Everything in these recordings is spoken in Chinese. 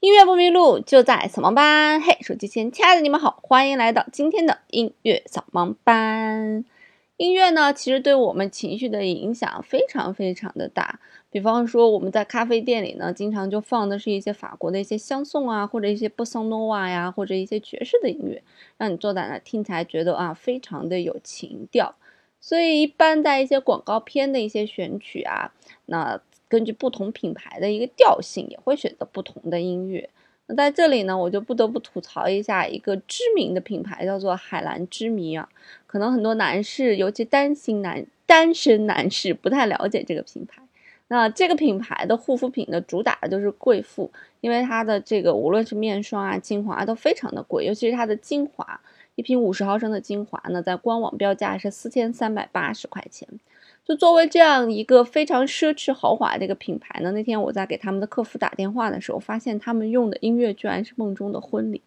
音乐不迷路，就在扫盲班。嘿，手机前亲爱的你们好，欢迎来到今天的音乐扫盲班。音乐呢，其实对我们情绪的影响非常非常的大。比方说，我们在咖啡店里呢，经常就放的是一些法国的一些香颂啊，或者一些波桑诺瓦呀，或者一些爵士的音乐，让你坐在那听起来觉得啊，非常的有情调。所以，一般在一些广告片的一些选曲啊，那。根据不同品牌的一个调性，也会选择不同的音乐。那在这里呢，我就不得不吐槽一下一个知名的品牌，叫做海蓝之谜啊。可能很多男士，尤其单身男、单身男士不太了解这个品牌。那这个品牌的护肤品的主打的就是贵妇，因为它的这个无论是面霜啊、精华都非常的贵，尤其是它的精华，一瓶五十毫升的精华呢，在官网标价是四千三百八十块钱。就作为这样一个非常奢侈豪华的一个品牌呢，那天我在给他们的客服打电话的时候，发现他们用的音乐居然是《梦中的婚礼》，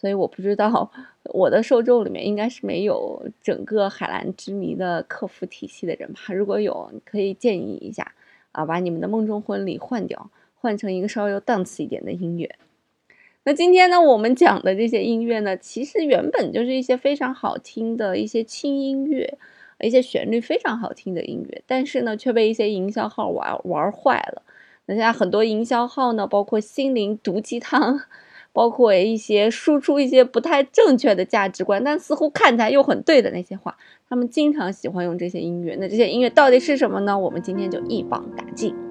所以我不知道我的受众里面应该是没有整个海蓝之谜的客服体系的人吧？如果有，你可以建议一下啊，把你们的《梦中婚礼》换掉，换成一个稍微有档次一点的音乐。那今天呢，我们讲的这些音乐呢，其实原本就是一些非常好听的一些轻音乐。一些旋律非常好听的音乐，但是呢，却被一些营销号玩玩坏了。那现在很多营销号呢，包括心灵毒鸡汤，包括一些输出一些不太正确的价值观，但似乎看起来又很对的那些话，他们经常喜欢用这些音乐。那这些音乐到底是什么呢？我们今天就一网打尽。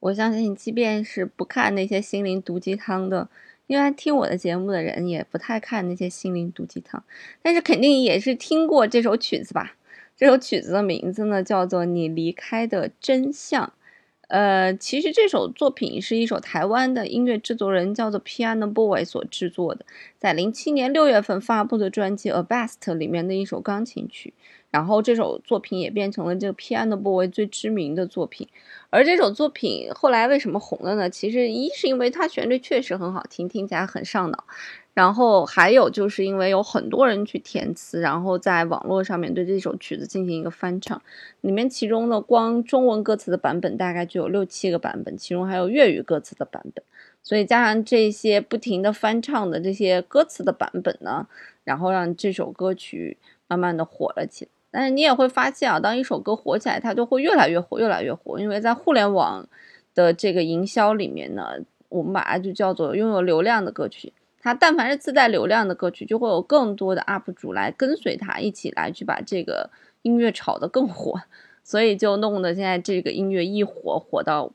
我相信，即便是不看那些心灵毒鸡汤的，因为听我的节目的人也不太看那些心灵毒鸡汤，但是肯定也是听过这首曲子吧？这首曲子的名字呢，叫做《你离开的真相》。呃，其实这首作品是一首台湾的音乐制作人叫做 Piano Boy 所制作的，在零七年六月份发布的专辑《A Best》里面的一首钢琴曲。然后这首作品也变成了这个 Piano Boy 最知名的作品。而这首作品后来为什么红了呢？其实一是因为它旋律确实很好听，听起来很上脑。然后还有就是因为有很多人去填词，然后在网络上面对这首曲子进行一个翻唱，里面其中呢光中文歌词的版本大概就有六七个版本，其中还有粤语歌词的版本，所以加上这些不停的翻唱的这些歌词的版本呢，然后让这首歌曲慢慢的火了起来。但是你也会发现啊，当一首歌火起来，它就会越来越火，越来越火，因为在互联网的这个营销里面呢，我们把它就叫做拥有流量的歌曲。它但凡是自带流量的歌曲，就会有更多的 UP 主来跟随它一起来去把这个音乐炒得更火，所以就弄得现在这个音乐一火火到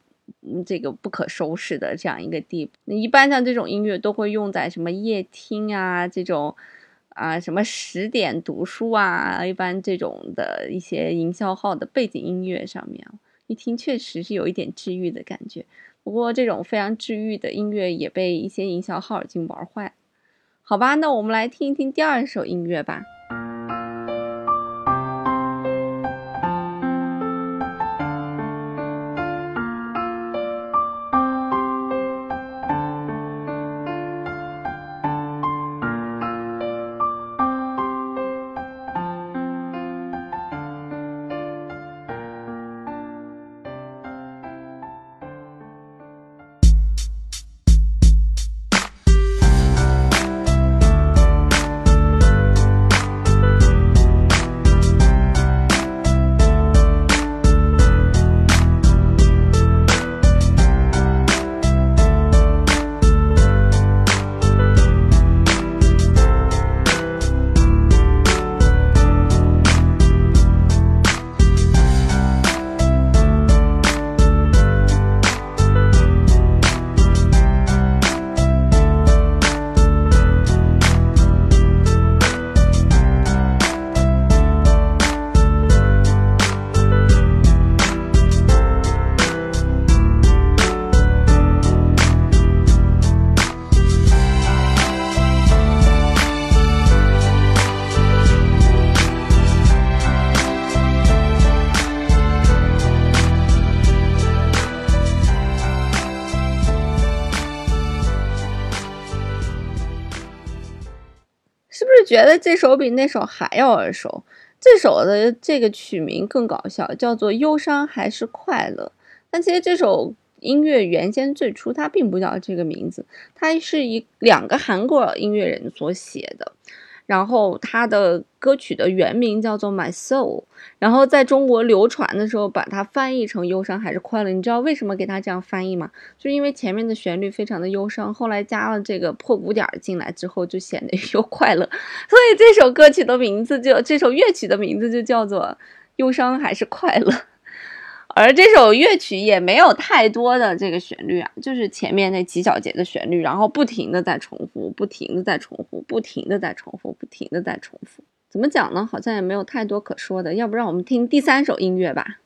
这个不可收拾的这样一个地步。那一般像这种音乐都会用在什么夜听啊这种啊什么十点读书啊，一般这种的一些营销号的背景音乐上面，一听确实是有一点治愈的感觉。不过，这种非常治愈的音乐也被一些营销号已经玩坏，好吧？那我们来听一听第二首音乐吧。觉得这首比那首还要耳熟。这首的这个曲名更搞笑，叫做《忧伤还是快乐》。但其实这首音乐原先最初它并不叫这个名字，它是一两个韩国音乐人所写的。然后他的歌曲的原名叫做《My Soul》，然后在中国流传的时候，把它翻译成忧伤还是快乐？你知道为什么给他这样翻译吗？就因为前面的旋律非常的忧伤，后来加了这个破鼓点进来之后，就显得又快乐。所以这首歌曲的名字就这首乐曲的名字就叫做《忧伤还是快乐》。而这首乐曲也没有太多的这个旋律啊，就是前面那几小节的旋律，然后不停的在重复，不停的在重复，不停的在重复，不停的在重复。怎么讲呢？好像也没有太多可说的。要不让我们听第三首音乐吧。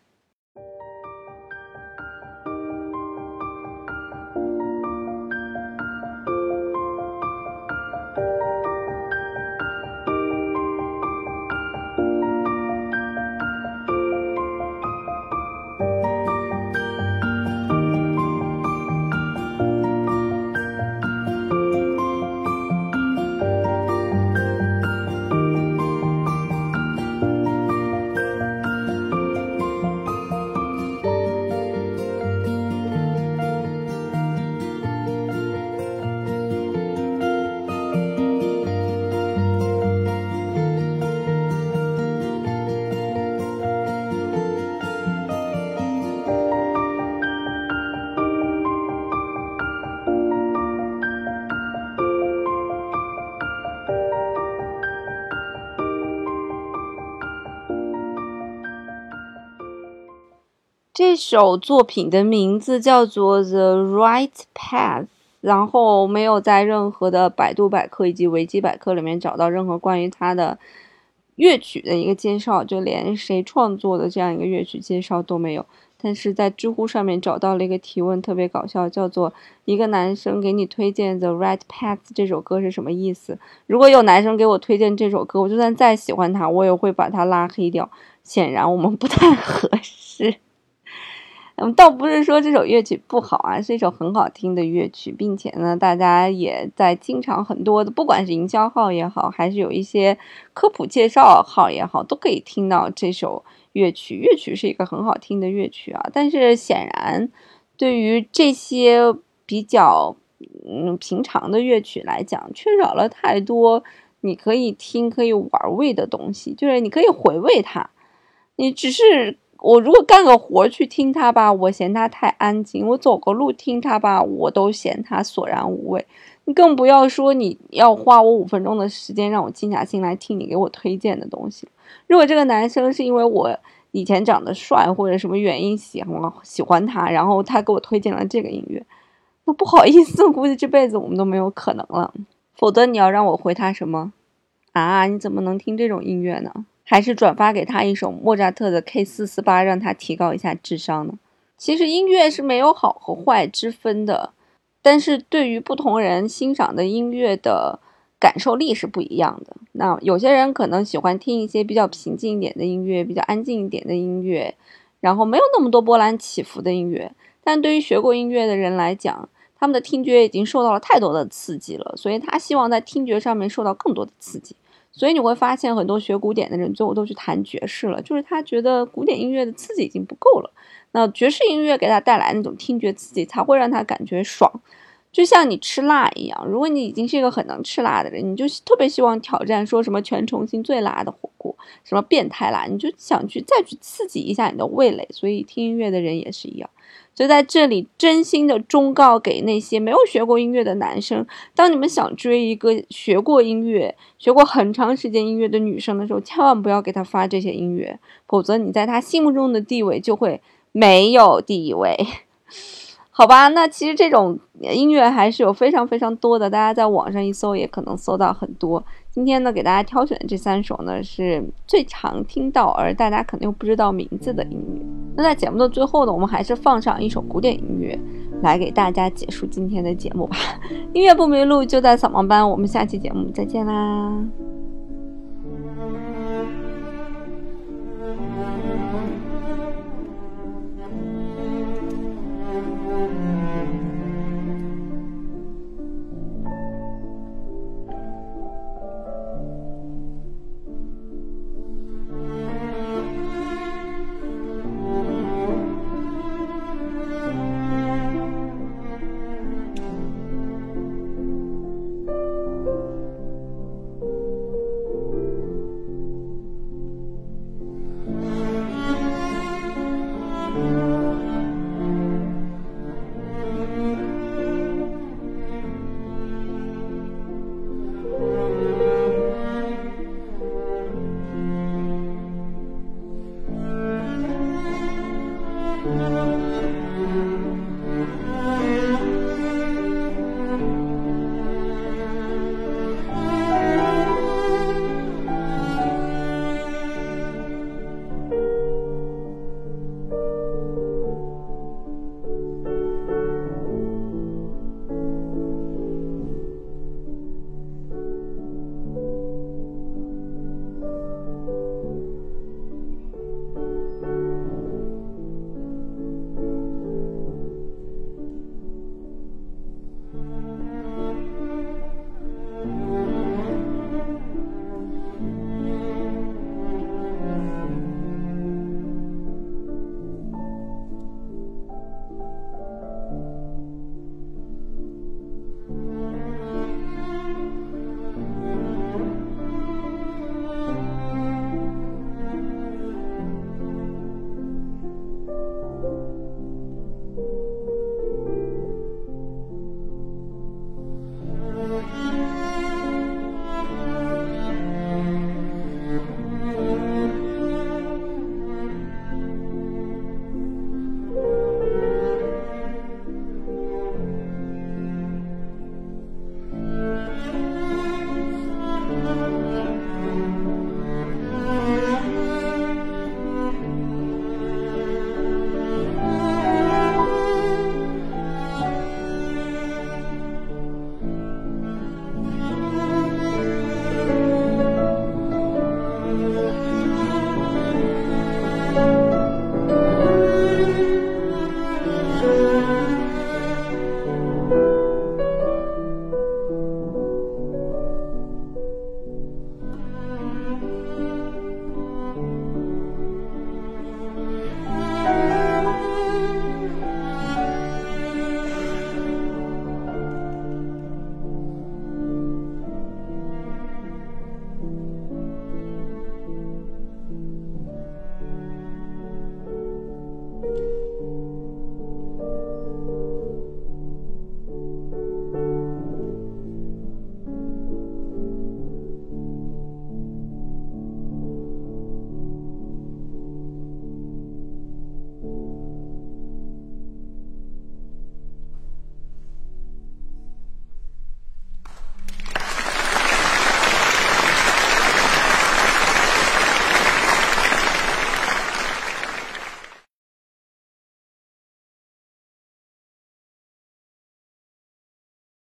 这首作品的名字叫做《The Right Path》，然后没有在任何的百度百科以及维基百科里面找到任何关于它的乐曲的一个介绍，就连谁创作的这样一个乐曲介绍都没有。但是在知乎上面找到了一个提问，特别搞笑，叫做“一个男生给你推荐《The Right Path》这首歌是什么意思？”如果有男生给我推荐这首歌，我就算再喜欢他，我也会把他拉黑掉。显然我们不太合适。嗯，倒不是说这首乐曲不好啊，是一首很好听的乐曲，并且呢，大家也在经常很多的，不管是营销号也好，还是有一些科普介绍号也好，都可以听到这首乐曲。乐曲是一个很好听的乐曲啊，但是显然，对于这些比较嗯平常的乐曲来讲，缺少了太多你可以听、可以玩味的东西，就是你可以回味它，你只是。我如果干个活去听它吧，我嫌它太安静；我走个路听它吧，我都嫌它索然无味。你更不要说你要花我五分钟的时间让我静下心来听你给我推荐的东西。如果这个男生是因为我以前长得帅或者什么原因喜欢喜欢他，然后他给我推荐了这个音乐，那不好意思，估计这辈子我们都没有可能了。否则你要让我回他什么啊？你怎么能听这种音乐呢？还是转发给他一首莫扎特的 K 四四八，让他提高一下智商呢？其实音乐是没有好和坏之分的，但是对于不同人欣赏的音乐的感受力是不一样的。那有些人可能喜欢听一些比较平静一点的音乐，比较安静一点的音乐，然后没有那么多波澜起伏的音乐。但对于学过音乐的人来讲，他们的听觉已经受到了太多的刺激了，所以他希望在听觉上面受到更多的刺激。所以你会发现，很多学古典的人最后都去弹爵士了，就是他觉得古典音乐的刺激已经不够了，那爵士音乐给他带来那种听觉刺激才会让他感觉爽，就像你吃辣一样，如果你已经是一个很能吃辣的人，你就特别希望挑战说什么全重庆最辣的火锅，什么变态辣，你就想去再去刺激一下你的味蕾。所以听音乐的人也是一样。就在这里，真心的忠告给那些没有学过音乐的男生：当你们想追一个学过音乐、学过很长时间音乐的女生的时候，千万不要给她发这些音乐，否则你在她心目中的地位就会没有地位。好吧，那其实这种音乐还是有非常非常多的，大家在网上一搜也可能搜到很多。今天呢，给大家挑选的这三首呢，是最常听到而大家可能又不知道名字的音乐。那在节目的最后呢，我们还是放上一首古典音乐，来给大家结束今天的节目吧。音乐不迷路，就在扫盲班。我们下期节目再见啦！